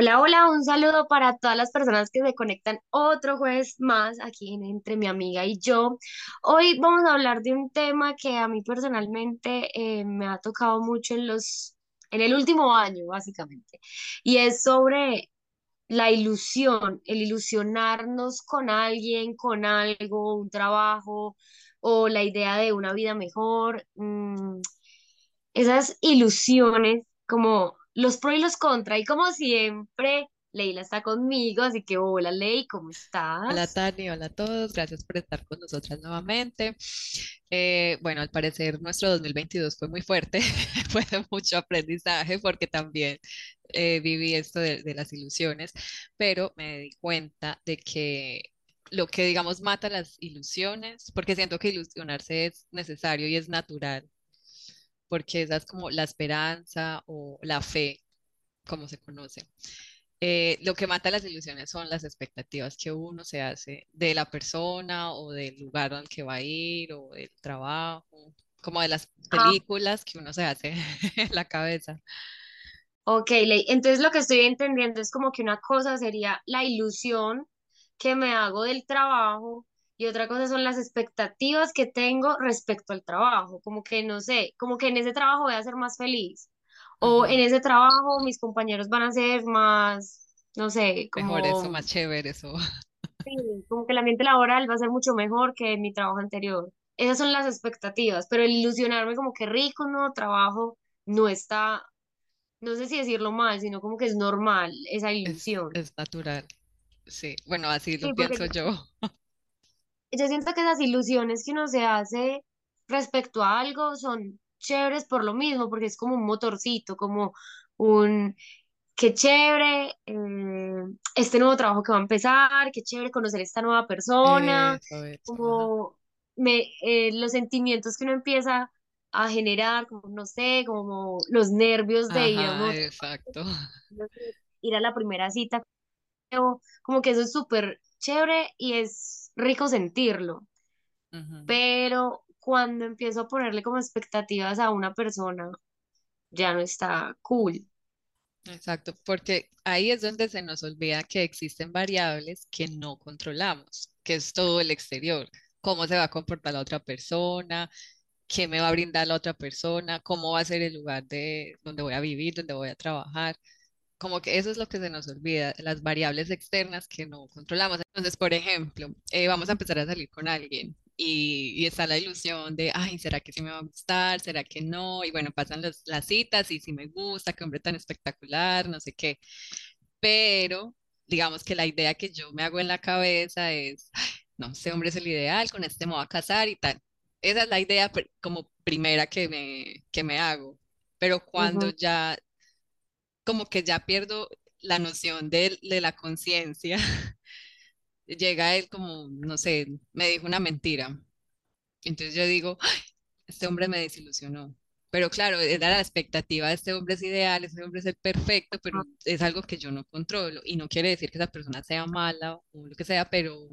Hola, hola, un saludo para todas las personas que se conectan otro jueves más aquí en Entre mi amiga y yo. Hoy vamos a hablar de un tema que a mí personalmente eh, me ha tocado mucho en los, en el último año, básicamente, y es sobre la ilusión, el ilusionarnos con alguien, con algo, un trabajo o la idea de una vida mejor. mm, esas ilusiones como los pros y los contra. Y como siempre, Leila está conmigo, así que hola Ley, ¿cómo Hola estás? Tani, hola a todos, gracias por estar con nosotras nuevamente. Eh, bueno, al parecer nuestro 2022 fue muy fuerte, fue de mucho aprendizaje porque también eh, viví esto de, de las ilusiones, pero me di cuenta de que lo que digamos mata las ilusiones, porque siento que ilusionarse es necesario y es natural, porque esa es como la esperanza o la fe, como se conoce. Eh, lo que mata las ilusiones son las expectativas que uno se hace de la persona o del lugar al que va a ir o del trabajo, como de las Ah, películas que uno se hace en la cabeza. ok, Ley. Entonces lo que estoy entendiendo es como que una cosa sería la ilusión que me hago del trabajo y otra cosa son las expectativas que tengo respecto al trabajo. Como que no sé, como que en ese trabajo voy a ser más feliz o en ese trabajo mis compañeros van a ser más, no sé, Mejor eso, como más chévere eso. Sí, como que el ambiente laboral va a ser mucho mejor que en mi trabajo anterior. Esas son las expectativas, pero el ilusionarme como que rico, nuevo trabajo, no está, no sé si decirlo mal, sino como que es normal esa Es, ilusión. es natural. Sí, bueno, así lo Sí, porque pienso yo. yo siento que esas ilusiones que uno se hace respecto a algo son chéveres por lo mismo, porque es como un motorcito, como un, qué chévere, eh, este nuevo trabajo que va a empezar, qué chévere conocer esta nueva persona, Eso, eso, ajá. como me, eh, los sentimientos que uno empieza a generar, como no sé, como los nervios de Ajá, exacto. ir a la primera cita, como que eso es súper chévere y es rico sentirlo, pero cuando empiezo a ponerle como expectativas a una persona, ya no está cool. Exacto, porque ahí es donde se nos olvida que existen variables que no controlamos, que es todo el exterior, cómo se va a comportar la otra persona, qué me va a brindar la otra persona, cómo va a ser el lugar de donde voy a vivir, donde voy a trabajar. Como que eso es lo que se nos olvida, las variables externas que no controlamos. Entonces, por ejemplo, eh, vamos a empezar a salir con alguien y, y está la ilusión de, ay, ¿será que sí me va a gustar? ¿Será que no? Y bueno, pasan los- las citas y si me gusta, qué hombre tan espectacular, no sé qué. Pero digamos que la idea que yo me hago en la cabeza es, "Ay, no, este hombre es el ideal, con este me voy a casar y tal. Esa es la idea como primera que me, que me hago. Pero cuando Ujú, ya como que ya pierdo la noción de, de la conciencia. Llega él como, no sé, me dijo una mentira. Entonces yo digo, "Ay, este hombre me desilusionó. Pero claro, era la expectativa de este hombre es ideal, este hombre es el perfecto, pero es algo que yo no controlo. Y no quiere decir que esa persona sea mala o lo que sea, pero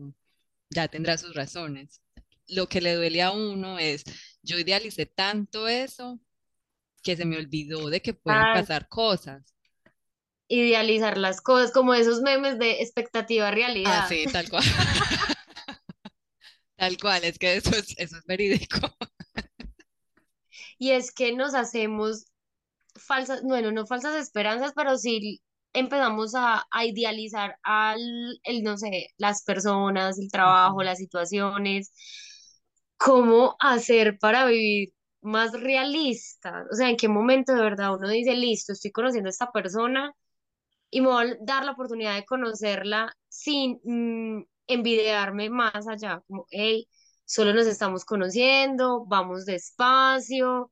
ya tendrá sus razones. Lo que le duele a uno es, yo idealicé tanto eso que se me olvidó de que pueden pasar cosas. Idealizar las cosas, como esos memes de expectativa Ah, realidad. sí, tal cual. Tal cual, es que eso es, eso es verídico. Y es que nos hacemos falsas, bueno, no falsas esperanzas, pero sí empezamos a, a idealizar al, el, no sé, las personas, el trabajo, las situaciones, cómo hacer para vivir más realista. O sea, en qué momento de verdad uno dice, listo, estoy conociendo a esta persona y me voy a dar la oportunidad de conocerla sin mm, envidiarme más allá, como, hey, solo nos estamos conociendo, vamos despacio,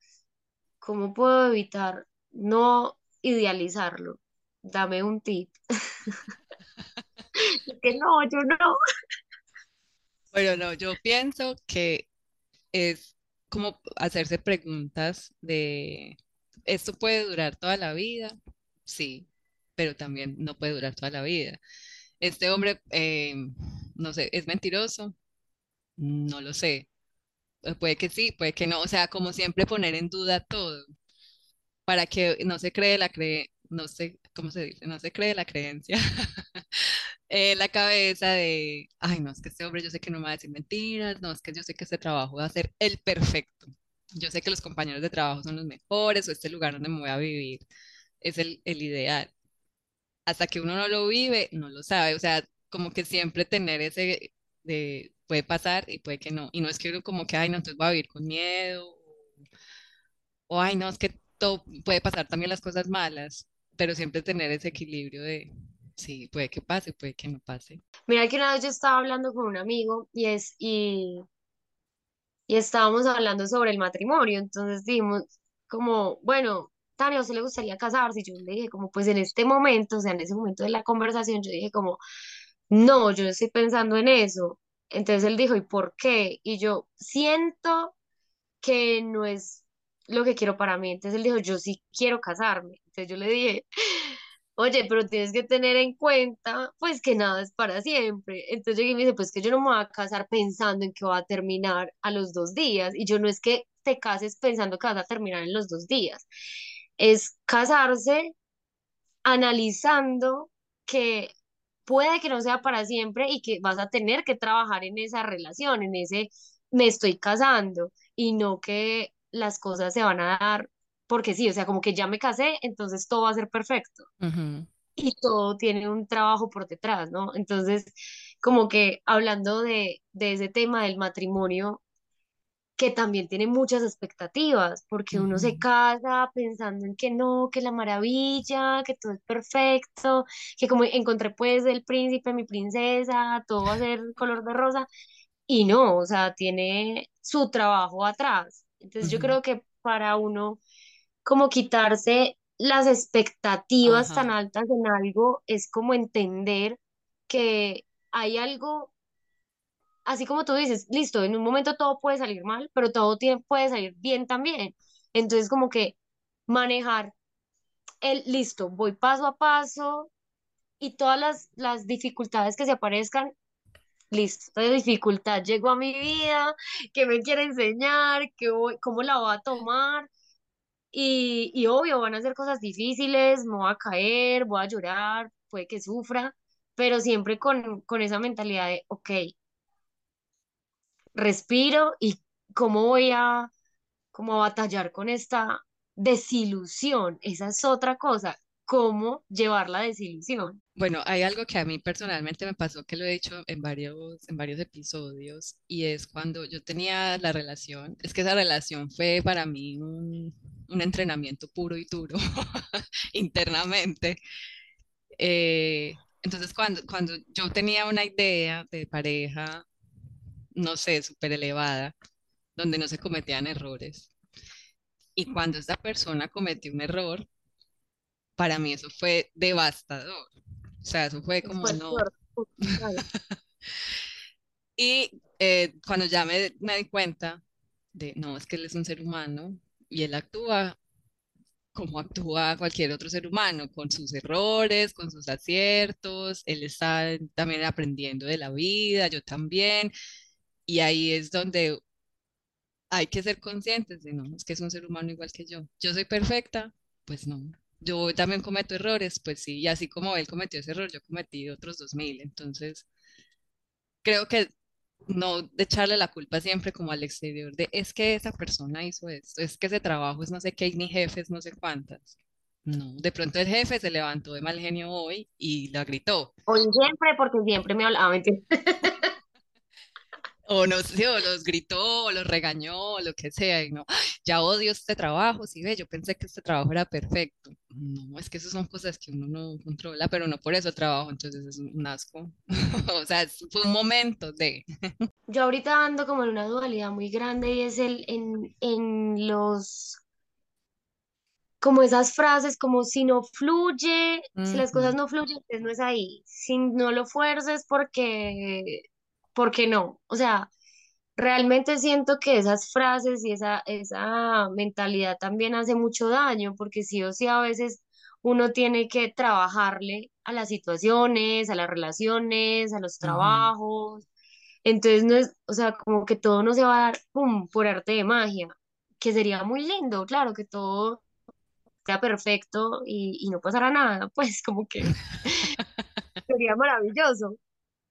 ¿cómo puedo evitar no idealizarlo? Dame un tip. Que no, yo no. Bueno, no, yo pienso que es como hacerse preguntas de, ¿esto puede durar toda la vida? Sí, pero también no puede durar toda la vida. Este hombre, eh, no sé, ¿es mentiroso? No lo sé. Eh, Puede que sí, puede que no. O sea, como siempre poner en duda todo para que no se cree la cree, no sé, ¿cómo se dice? No se cree la creencia en la cabeza de, ay, no, es que este hombre yo sé que no me va a decir mentiras, no, es que yo sé que este trabajo va a ser el perfecto. Yo sé que los compañeros de trabajo son los mejores o este lugar donde me voy a vivir es el, el ideal. Hasta que uno no lo vive, no lo sabe. O sea, como que siempre tener ese de puede pasar y puede que no. Y no es que uno como que, ay, no, entonces voy a vivir con miedo o, ay, no, es que todo puede pasar también las cosas malas, pero siempre tener ese equilibrio de, sí, puede que pase, puede que no pase. Mira que una vez yo estaba hablando con un amigo y es, y, y estábamos hablando sobre el matrimonio. Entonces dijimos como, bueno, Tania, ¿a usted le gustaría casarse? Y yo le dije como, pues en este momento, o sea, en ese momento de la conversación, yo dije como, no, yo no estoy pensando en eso. Entonces él dijo, ¿y por qué? Y yo siento que no es lo que quiero para mí. Entonces él dijo, yo sí quiero casarme. Entonces yo le dije, oye, pero tienes que tener en cuenta, pues que nada es para siempre. Entonces yo me dice, pues que yo no me voy a casar pensando en que va a terminar a los dos días. Y yo no es que te cases pensando que vas a terminar en los dos días. Es casarse analizando que puede que no sea para siempre y que vas a tener que trabajar en esa relación, en ese me estoy casando y no que las cosas se van a dar porque sí, o sea, como que ya me casé, entonces todo va a ser perfecto y todo tiene un trabajo por detrás, ¿no? Entonces, como que hablando de, de ese tema del matrimonio, que también tiene muchas expectativas, porque uno se casa pensando en que no, que la maravilla, que todo es perfecto, que como encontré pues el príncipe, mi princesa, todo va a ser color de rosa, y no, o sea, tiene su trabajo atrás. Entonces yo creo que para uno como quitarse las expectativas tan altas en algo es como entender que hay algo así como tú dices, listo, en un momento todo puede salir mal, pero todo tiene, puede salir bien también. Entonces, como que manejar el, listo, voy paso a paso y todas las, las dificultades que se aparezcan, listo, esta dificultad llegó a mi vida, que me quiere enseñar, que voy, cómo la voy a tomar. Y, y obvio, van a ser cosas difíciles, me voy a caer, voy a llorar, puede que sufra, pero siempre con, con esa mentalidad de, ok, respiro y cómo voy a, cómo batallar con esta desilusión. Esa es otra cosa, cómo llevar la desilusión. Bueno, hay algo que a mí personalmente me pasó que lo he dicho en varios, en varios episodios y es cuando yo tenía la relación, es que esa relación fue para mí un, un entrenamiento puro y duro internamente. Eh, entonces, cuando, cuando yo tenía una idea de pareja, no sé, súper elevada, donde no se cometían errores, y cuando esta persona cometió un error, para mí eso fue devastador. O sea, eso fue como no. Y eh, cuando ya me, me di cuenta de, no, es que él es un ser humano y él actúa como actúa cualquier otro ser humano, con sus errores, con sus aciertos, él está también aprendiendo de la vida, yo también, y ahí es donde hay que ser conscientes de, no, es que es un ser humano igual que yo. Yo soy perfecta, pues no. Yo también cometo errores, pues sí, y así como él cometió ese error, yo cometí otros dos mil, entonces creo que no de echarle la culpa siempre como al exterior de es que esa persona hizo esto, es que ese trabajo es no sé qué, y ni jefes, no sé cuántas. No, de pronto el jefe se levantó de mal genio hoy y la gritó. Hoy siempre, porque siempre me hablaba. O no sé, o los gritó, o los regañó, o lo que sea, y no, "Ay, ya odio este trabajo, sí ve, yo pensé que este trabajo era perfecto. No, es que esas son cosas que uno no controla, pero no por eso trabajo, entonces es un asco. O sea, es- fue un momento de... Yo ahorita ando como en una dualidad muy grande y es el en, en los como esas frases como si no fluye, si las cosas no fluyen, pues no es ahí. Si no lo fuerces porque, porque no. O sea, realmente siento que esas frases y esa, esa mentalidad también hace mucho daño, porque sí o sí a veces uno tiene que trabajarle a las situaciones, a las relaciones, a los trabajos. Entonces no es, o sea, como que todo no se va a dar, pum, por arte de magia, que sería muy lindo, claro, que todo sea perfecto y, y no pasará nada, pues como que sería maravilloso.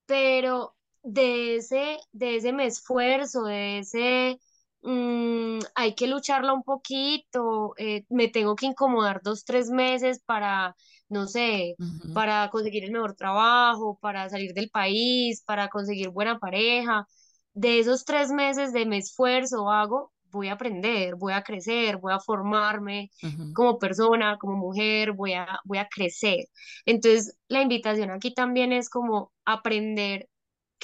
Pero de ese, de ese me esfuerzo, de ese mm, hay que lucharla un poquito, eh, me tengo que incomodar dos, tres meses para, no sé, para conseguir el mejor trabajo, para salir del país, para conseguir buena pareja. De esos tres meses de me esfuerzo hago, voy a aprender, voy a crecer, voy a formarme como persona, como mujer, voy a, voy a crecer. Entonces, la invitación aquí también es como aprender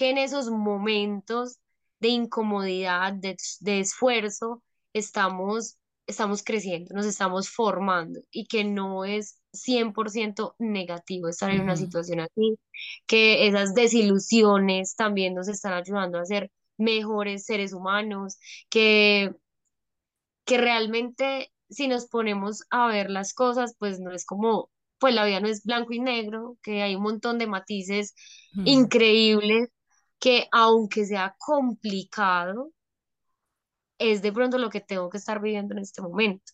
que en esos momentos de incomodidad, de, de esfuerzo, estamos, estamos creciendo, nos estamos formando y que no es 100% negativo estar en una situación así, que esas desilusiones también nos están ayudando a ser mejores seres humanos, que que realmente si nos ponemos a ver las cosas, pues no es como, pues la vida no es blanco y negro, que hay un montón de matices increíbles que aunque sea complicado, es de pronto lo que tengo que estar viviendo en este momento,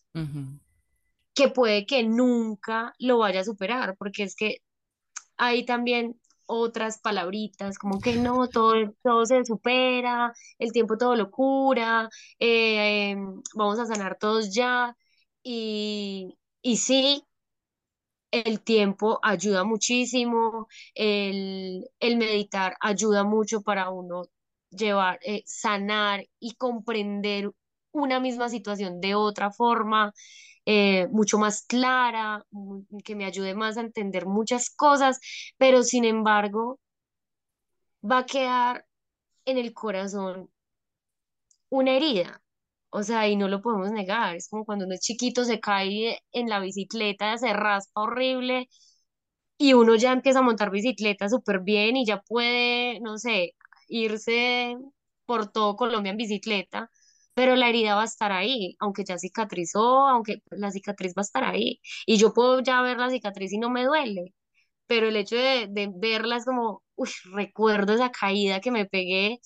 que puede que nunca lo vaya a superar, porque es que hay también otras palabritas, como que no, todo, todo se supera, el tiempo todo lo cura, eh, em, vamos a sanar todos ya. Y, y sí, el tiempo ayuda muchísimo, el, el meditar ayuda mucho para uno llevar, eh, sanar y comprender una misma situación de otra forma, eh, mucho más clara, que me ayude más a entender muchas cosas, pero sin embargo va a quedar en el corazón una herida. O sea, y no lo podemos negar. Es como cuando uno es chiquito, se cae en la bicicleta, se raspa horrible y uno ya empieza a montar bicicleta súper bien y ya puede, no sé, irse por todo Colombia en bicicleta, pero la herida va a estar ahí, aunque ya cicatrizó, aunque la cicatriz va a estar ahí. Y yo puedo ya ver la cicatriz y no me duele, pero el hecho de, de verla es como, uy, recuerdo esa caída que me pegué,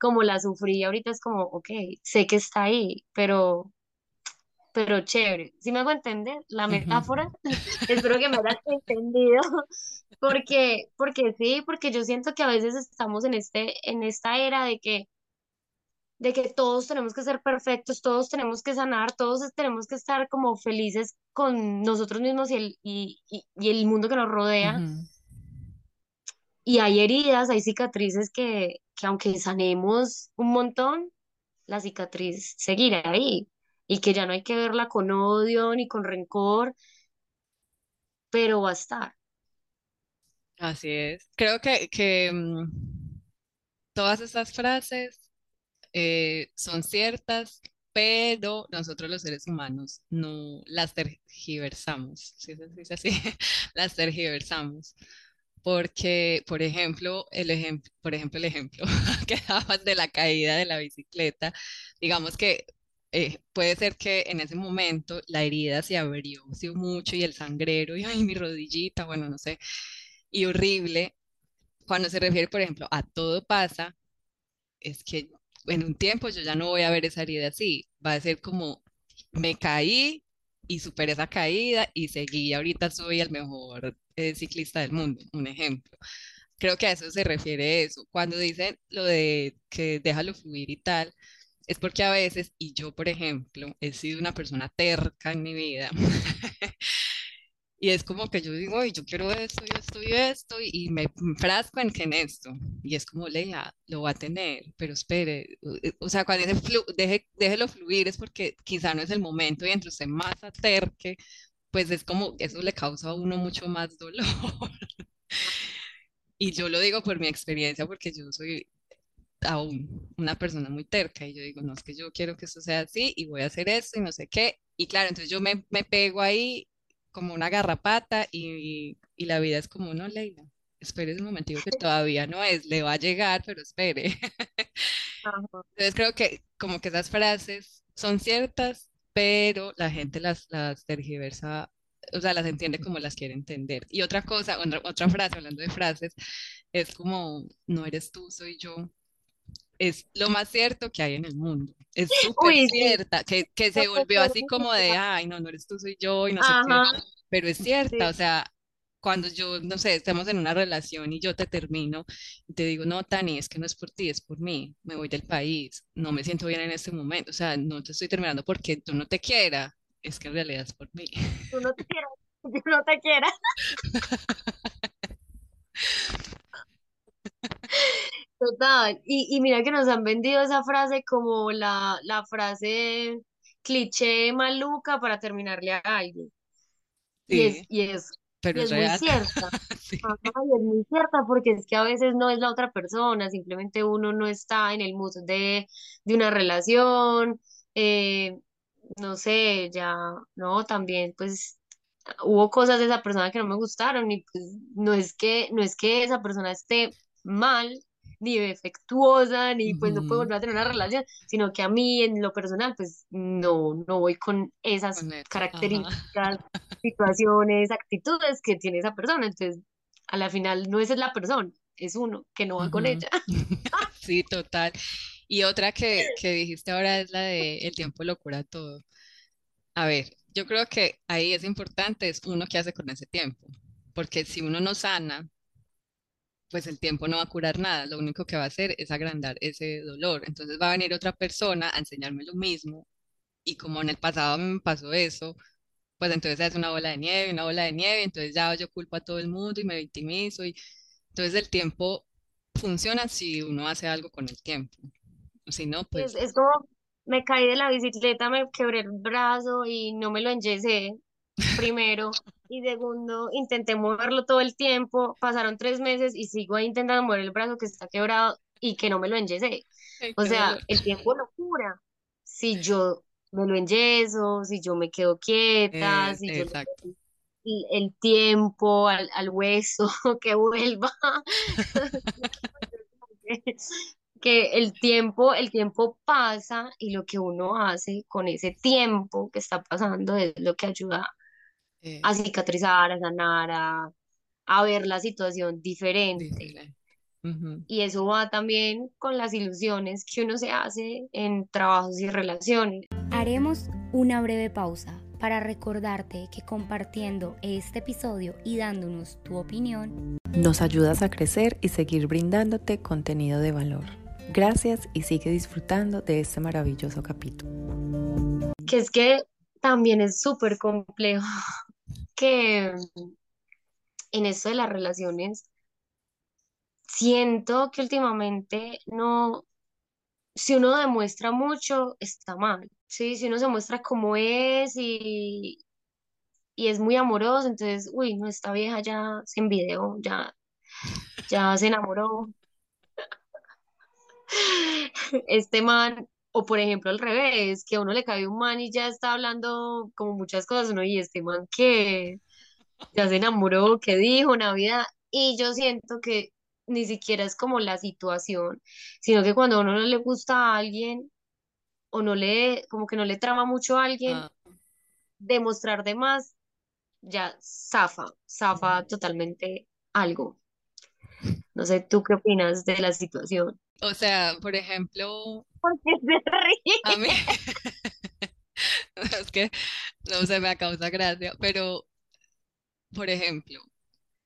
como la sufrí, ahorita es como, ok, sé que está ahí, pero pero chévere. ¿Sí me hago entender la metáfora? Espero que me hayas entendido, porque, porque sí, porque yo siento que a veces estamos en este, en esta era de que, de que todos tenemos que ser perfectos, todos tenemos que sanar, todos tenemos que estar como felices con nosotros mismos y el, y, y, y el mundo que nos rodea. ujú. Y hay heridas, hay cicatrices que, que aunque sanemos un montón, la cicatriz seguirá ahí. Y que ya no hay que verla con odio ni con rencor, pero va a estar. Así es. Creo que, que mm, todas estas frases eh, son ciertas, pero nosotros los seres humanos no las tergiversamos, ¿sí se dice así? Las tergiversamos. Porque, por ejemplo, el ejemplo, por ejemplo, el ejemplo que dabas de la caída de la bicicleta, digamos que eh, puede ser que en ese momento la herida se abrió sí, mucho y el sangrero, y ay, mi rodillita, bueno, no sé, y horrible. Cuando se refiere, por ejemplo, a todo pasa, es que en un tiempo yo ya no voy a ver esa herida así, va a ser como me caí y superé esa caída y seguí, ahorita soy el mejor eh, ciclista del mundo, un ejemplo. Creo que a eso se refiere eso. Cuando dicen lo de que déjalo fluir y tal, es porque a veces, y yo por ejemplo, he sido una persona terca en mi vida, y es como que yo digo, "Ay, yo quiero esto y esto y esto, y me enfrasco en que en esto, y es como, Leia, lo va a tener, pero espere, o sea, cuando dice flu- deje, déjelo fluir es porque quizá no es el momento y entre usted más aterque, pues es como, eso le causa a uno mucho más dolor. Y yo lo digo por mi experiencia, porque yo soy a una persona muy terca y yo digo, no, es que yo quiero que esto sea así y voy a hacer esto y no sé qué. Y claro, entonces yo me, me pego ahí como una garrapata y, y la vida es como, no, Leila, espere un momentito que todavía no es, le va a llegar, pero espere. Entonces creo que como que esas frases son ciertas, pero la gente las, las tergiversa, o sea, las entiende como las quiere entender. Y otra cosa, otra, otra frase, hablando de frases, es como, no eres tú, soy yo. Es lo más cierto que hay en el mundo. Es súper cierta, que, que se volvió así como de, ay, no, no eres tú, soy yo, y no sé qué. Pero es cierta, o sea, cuando yo, no sé, estamos en una relación y yo te termino y te digo, no, Tani, es que no es por ti, es por mí, me voy del país, no me siento bien en este momento, o sea, no te estoy terminando porque tú no te quieras, es que en realidad es por mí. Tú no te quieras, yo no te quieras. Total, y, y mira que nos han vendido esa frase como la, la frase cliché maluca para terminarle a alguien. Y es, y es pero es muy cierta. es muy cierta porque es que a veces no es la otra persona, simplemente uno no está en el mood de, de una relación, eh, no sé, ya, no, también pues hubo cosas de esa persona que no me gustaron y pues no es que, no es que esa persona esté mal, ni defectuosa, ni pues no puedo volver a tener una relación, sino que a mí en lo personal pues no, no voy con esas características, situaciones, actitudes que tiene esa persona. Entonces, a la final no es la persona, es uno que no va con ella. Sí, total. Y otra que, que dijiste ahora es la de el tiempo lo cura todo. A ver, yo creo que ahí es importante es uno que hace con ese tiempo, porque si uno no sana, pues el tiempo no va a curar nada, lo único que va a hacer es agrandar ese dolor. Entonces va a venir otra persona a enseñarme lo mismo y como en el pasado me pasó eso, pues entonces es una bola de nieve, una bola de nieve, entonces ya yo culpo a todo el mundo y me victimizo y entonces el tiempo funciona si uno hace algo con el tiempo. Si no, pues... Es, es como me caí de la bicicleta, me quebré el brazo y no me lo enyesé primero. y segundo, intenté moverlo todo el tiempo, pasaron tres meses y sigo intentando mover el brazo que está quebrado y que no me lo enyesé. O sea, el tiempo lo cura. Si yo me lo enyeso, si yo me quedo quieta, si yo el, tiempo al, al hueso que vuelva. que el tiempo, el tiempo pasa y lo que uno hace con ese tiempo que está pasando es lo que ayuda a cicatrizar, a sanar, a, ver la situación diferente. Y eso va también con las ilusiones que uno se hace en trabajos y relaciones. Haremos una breve pausa para recordarte que compartiendo este episodio y dándonos tu opinión, nos ayudas a crecer y seguir brindándote contenido de valor. Gracias y sigue disfrutando de este maravilloso capítulo. Que es que también es súper complejo que en esto de las relaciones siento que últimamente no, si uno demuestra mucho, está mal, ¿sí? Si uno se muestra como es y, y es muy amoroso, entonces, uy, no, esta vieja ya se envidió, ya, ya se enamoró. Este man o por ejemplo al revés, que a uno le cae un man y ya está hablando como muchas cosas, ¿no? Y este man que ya se enamoró, que dijo Navidad, y yo siento que ni siquiera es como la situación, sino que cuando a uno no le gusta a alguien o no le, como que no le trama mucho a alguien, ah. demostrar de más ya zafa, zafa totalmente algo. No sé, ¿tú qué opinas de la situación? O sea, por ejemplo, porque se ríe. A mí, es que no se me causa gracia, pero, por ejemplo,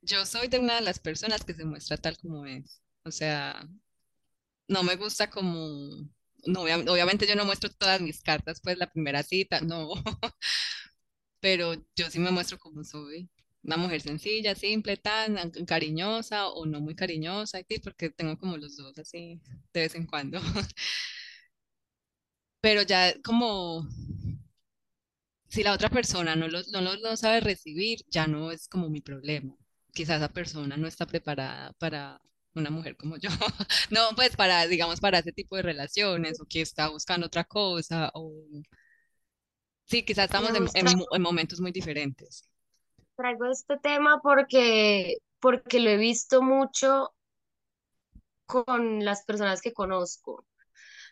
yo soy de una de las personas que se muestra tal como es. O sea, no me gusta como, no, obviamente yo no muestro todas mis cartas, pues la primera cita, no, pero yo sí me muestro como soy. Una mujer sencilla, simple, tan cariñosa o no muy cariñosa, porque tengo como los dos así de vez en cuando. pero ya como si la otra persona no lo, no lo, sabe recibir, ya no es como mi problema. Quizás esa persona no está preparada para, una mujer como yo. No, pues para, digamos, para ese tipo de relaciones o que está buscando otra cosa o... Sí, quizás estamos en momentos muy diferentes. Traigo este tema porque, porque lo he visto mucho con las personas que conozco,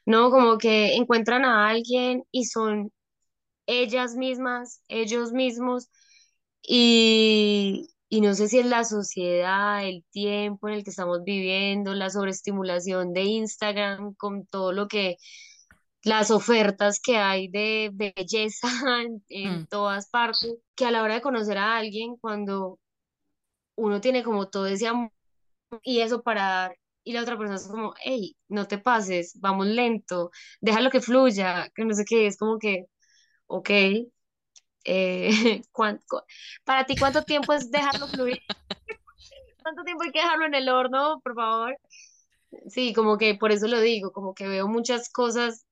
¿no? Como que encuentran a alguien y son ellas mismas, ellos mismos, y, y no sé si es la sociedad, el tiempo en el que estamos viviendo, la sobreestimulación de Instagram con todo lo que, las ofertas que hay de belleza en, en Mm, todas partes, que a la hora de conocer a alguien, cuando uno tiene como todo ese amor y eso para dar, y la otra persona es como, hey, no te pases, vamos lento, déjalo que fluya, que no sé qué, es como que, ok, eh, ¿cuán- cu- para ti, ¿cuánto tiempo es dejarlo fluir? ¿Cuánto tiempo hay que dejarlo en el horno, por favor? Sí, como que por eso lo digo, como que veo muchas cosas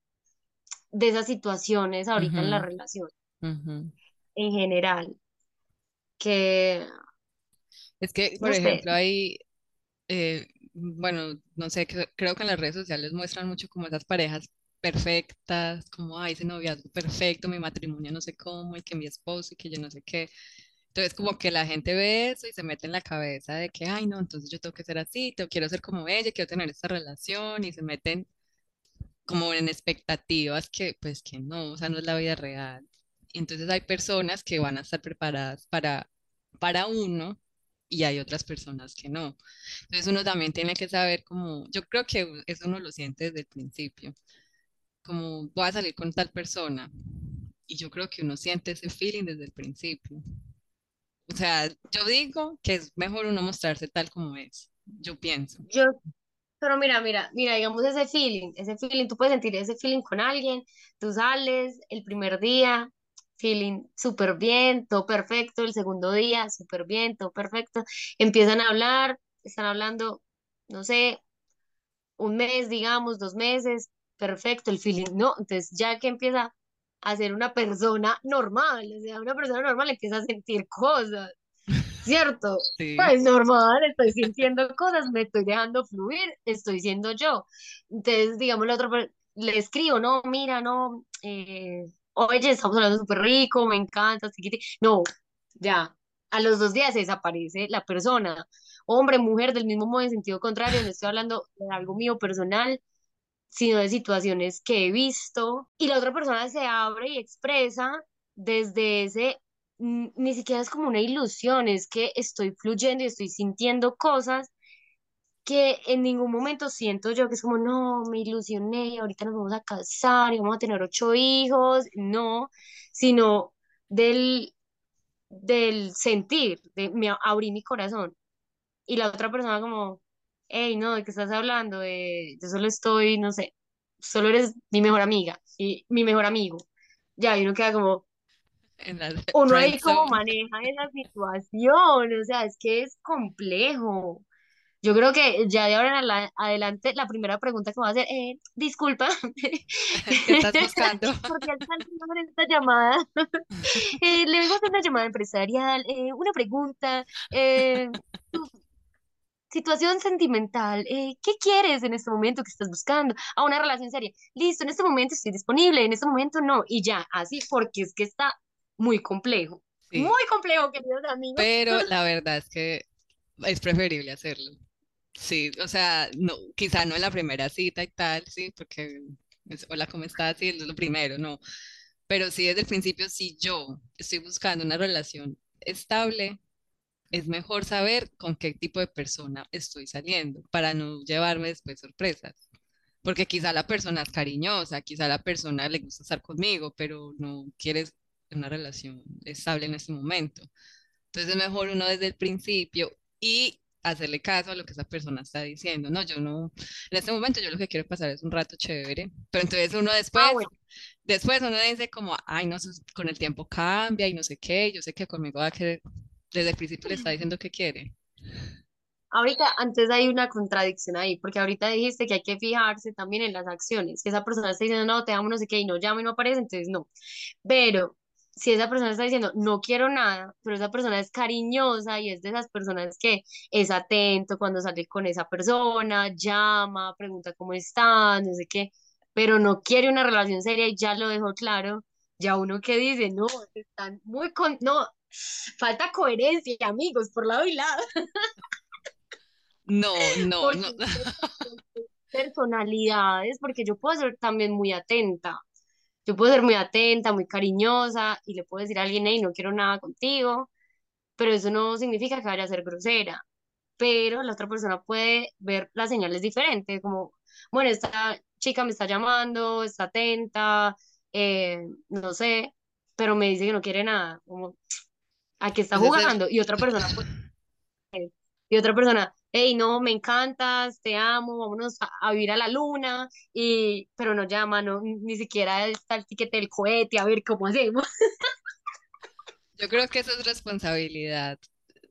de esas situaciones ahorita en la relación en general, que, Es que, por no sé, ejemplo, hay, eh, bueno, no sé, cre- creo que en las redes sociales muestran mucho como esas parejas perfectas, como, ay, ese noviazgo perfecto, mi matrimonio no sé cómo, y que mi esposo, y que yo no sé qué. Entonces, como que la gente ve eso y se mete en la cabeza de que, ay, no, entonces yo tengo que ser así, tengo, quiero ser como ella, quiero tener esta relación, y se meten como en expectativas que, pues, que no, o sea, no es la vida real. Entonces hay personas que van a estar preparadas para, para uno y hay otras personas que no. Entonces uno también tiene que saber como, yo creo que eso uno lo siente desde el principio, como voy a salir con tal persona. Y yo creo que uno siente ese feeling desde el principio. O sea, yo digo que es mejor uno mostrarse tal como es. Yo pienso. yo Pero mira, mira, mira, digamos ese feeling, ese feeling, tú puedes sentir ese feeling con alguien, tú sales el primer día, feeling súper bien, todo perfecto, el segundo día, súper bien, todo perfecto, empiezan a hablar, están hablando, no sé, un mes, digamos, dos meses, perfecto, el feeling, no, entonces ya que empieza a ser una persona normal, o sea, una persona normal empieza a sentir cosas. ¿Cierto? Sí. Pues normal, estoy sintiendo cosas, me estoy dejando fluir, estoy siendo yo. Entonces, digamos, la otra le escribo, no, mira, no, eh, oye, estamos hablando súper rico, me encanta. No, ya, a los dos días se desaparece la persona. Hombre, mujer, del mismo modo, en sentido contrario, no estoy hablando de algo mío personal, sino de situaciones que he visto. Y la otra persona se abre y expresa desde ese ni siquiera es como una ilusión, es que estoy fluyendo y estoy sintiendo cosas que en ningún momento siento yo que es como, no, me ilusioné ahorita nos vamos a casar y vamos a tener ocho hijos, no, sino del, del sentir, de me abrí mi corazón y la otra persona como, hey, no, ¿de qué estás hablando? Eh, yo solo estoy, no sé, solo eres mi mejor amiga y mi mejor amigo. Ya, y uno queda como, uno ahí como maneja esa situación, o sea, es que es complejo. Yo creo que ya de ahora en ala- adelante la primera pregunta que voy a hacer es, disculpa, ¿Qué estás buscando? porque está en esta llamada. Eh, le vengo a hacer una llamada empresarial, eh, una pregunta, eh, tu situación sentimental, eh, ¿qué quieres en este momento que estás buscando? A una relación seria. Listo, en este momento estoy disponible, en este momento no, y ya, así, porque es que está muy complejo. Sí. Muy complejo, queridos amigos. Pero la verdad es que es preferible hacerlo. Sí, o sea, no, quizá no en la primera cita y tal, sí, porque es, hola, ¿cómo estás? Sí, es lo primero, no. Pero sí, desde el principio, si yo estoy buscando una relación estable, es mejor saber con qué tipo de persona estoy saliendo para no llevarme después sorpresas. Porque quizá la persona es cariñosa, quizá la persona le gusta estar conmigo, pero no quiere una relación estable en este momento. Entonces es mejor uno desde el principio y hacerle caso a lo que esa persona está diciendo. No, yo no, en este momento yo lo que quiero pasar es un rato chévere, pero entonces uno Ah, después, bueno, después uno dice como, ay, no, con el tiempo cambia y no sé qué, yo sé que conmigo va a querer, desde el principio le está diciendo que quiere. ahorita antes hay una contradicción ahí, porque ahorita dijiste que hay que fijarse también en las acciones, que esa persona está diciendo, no, te amo, no sé qué, y no llama y no aparece, entonces no. Pero si esa persona está diciendo no quiero nada, pero esa persona es cariñosa y es de esas personas que es atento cuando sale con esa persona, llama, pregunta cómo están, no sé qué, pero no quiere una relación seria y ya lo dejó claro, ya uno que dice, no, están muy con, no, falta coherencia, amigos, por lado y lado. No, no, no. Personalidades, porque yo puedo ser también muy atenta. Yo puedo ser muy atenta, muy cariñosa y le puedo decir a alguien, hey, no quiero nada contigo, pero eso no significa que vaya a ser grosera. Pero la otra persona puede ver las señales diferentes, como, bueno, esta chica me está llamando, está atenta, eh, no sé, pero me dice que no quiere nada, como, a qué está jugando. Y otra persona, y otra persona, hey, no, me encantas, te amo, vámonos a, vivir a la luna, y, pero no llama, no, ni siquiera está el tiquete del cohete, a ver cómo hacemos. Yo creo que eso es responsabilidad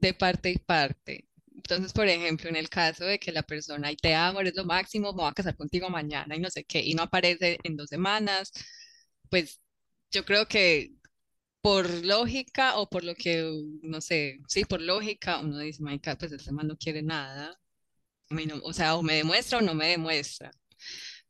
de parte y parte. Entonces, por ejemplo, en el caso de que la persona, y te amo, eres lo máximo, me voy a casar contigo mañana y no sé qué, y no aparece en dos semanas, pues yo creo que por lógica o por lo que, no sé, sí, por lógica, uno dice, Maika, pues este man no quiere nada, o sea, o me demuestra o no me demuestra.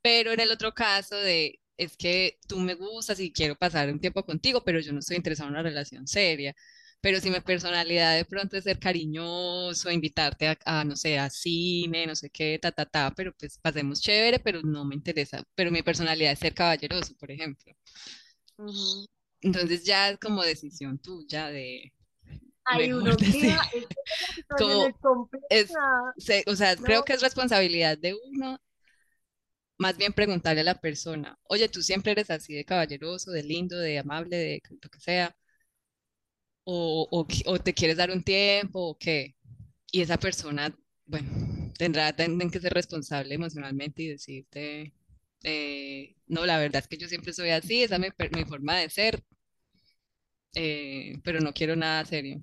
Pero en el otro caso de, es que tú me gustas y quiero pasar un tiempo contigo, pero yo no estoy interesado en una relación seria. Pero si mi personalidad de pronto es ser cariñoso, invitarte a, no sé, a cine, no sé qué, ta, ta, ta, pero pues pasemos chévere, pero no me interesa. Pero mi personalidad es ser caballeroso, por ejemplo. Entonces ya es como decisión tuya de... Hay uno que como es, o sea, creo que es responsabilidad de uno más bien preguntarle a la persona, oye, tú siempre eres así de caballeroso, de lindo, de amable, de lo que sea, o, o, te quieres dar un tiempo, o qué. Y esa persona, bueno, tendrá tendrán que ser responsable emocionalmente y decirte, eh, no, la verdad es que yo siempre soy así, esa es mi, forma de ser, eh, pero no quiero nada serio.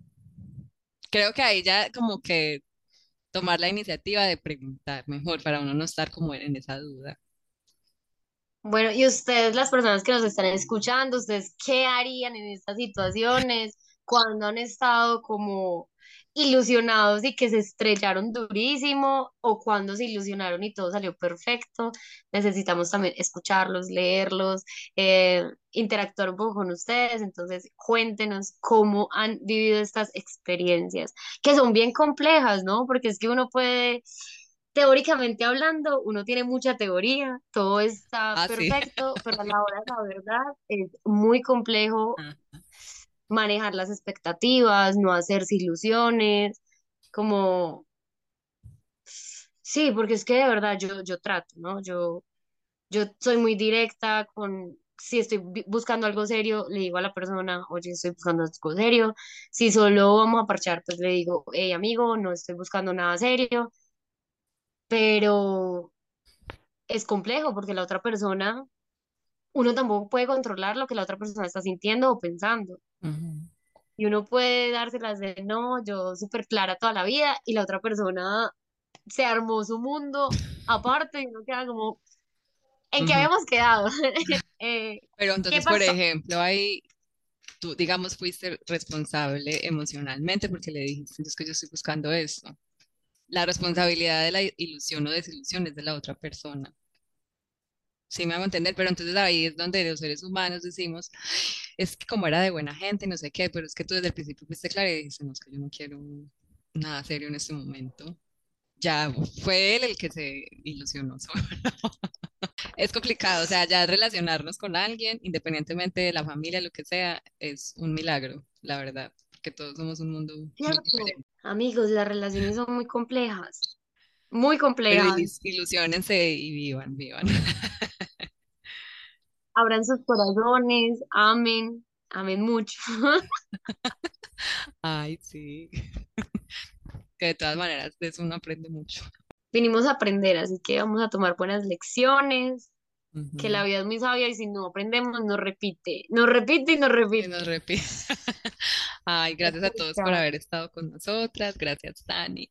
Creo que ahí ya como que tomar la iniciativa de preguntar mejor para uno no estar como en esa duda. Bueno, y ustedes, las personas que nos están escuchando, ¿ustedes qué harían en estas situaciones cuando han estado como ilusionados y que se estrellaron durísimo o cuando se ilusionaron y todo salió perfecto. Necesitamos también escucharlos, leerlos, eh, interactuar un poco con ustedes. Entonces, cuéntenos cómo han vivido estas experiencias, que son bien complejas, ¿no? Porque es que uno puede, teóricamente hablando, uno tiene mucha teoría, todo está ah, perfecto, pero a la hora de la verdad es muy complejo manejar las expectativas, no hacerse ilusiones, como, sí, porque es que de verdad yo, yo trato, ¿no? Yo, yo soy muy directa con, si estoy buscando algo serio, le digo a la persona, oye, estoy buscando algo serio. Si solo vamos a parchar, pues le digo, hey, amigo, no estoy buscando nada serio. Pero es complejo porque la otra persona, uno tampoco puede controlar lo que la otra persona está sintiendo o pensando. Y uno puede dárselas de no, yo súper clara toda la vida y la otra persona se armó su mundo aparte y uno queda como, ¿en qué habíamos quedado? Eh, Pero entonces, por ejemplo, ahí tú, digamos, fuiste responsable emocionalmente porque le dijiste, es que yo estoy buscando esto. La responsabilidad de la ilusión o desilusión es de la otra persona. Sí, me hago entender, pero entonces ahí es donde los seres humanos decimos, es que como era de buena gente, no sé qué, pero es que tú desde el principio fuiste clara y dices, no, es que yo no quiero nada serio en este momento. Ya fue él el que se ilusionó solo. Es complicado, o sea, ya relacionarnos con alguien, independientemente de la familia, lo que sea, es un milagro, la verdad, porque todos somos un mundo diferente. Amigos, las relaciones son muy complejas, muy complejas. ilusionense y vivan, vivan. abran sus corazones, amen, amen mucho. Ay, sí. Que de todas maneras de eso uno aprende mucho. Vinimos a aprender, así que vamos a tomar buenas lecciones, que la vida es muy sabia y si no aprendemos, nos repite, nos repite y nos repite. Y nos repite. Ay, gracias a todos por haber estado con nosotras. Gracias, Dani.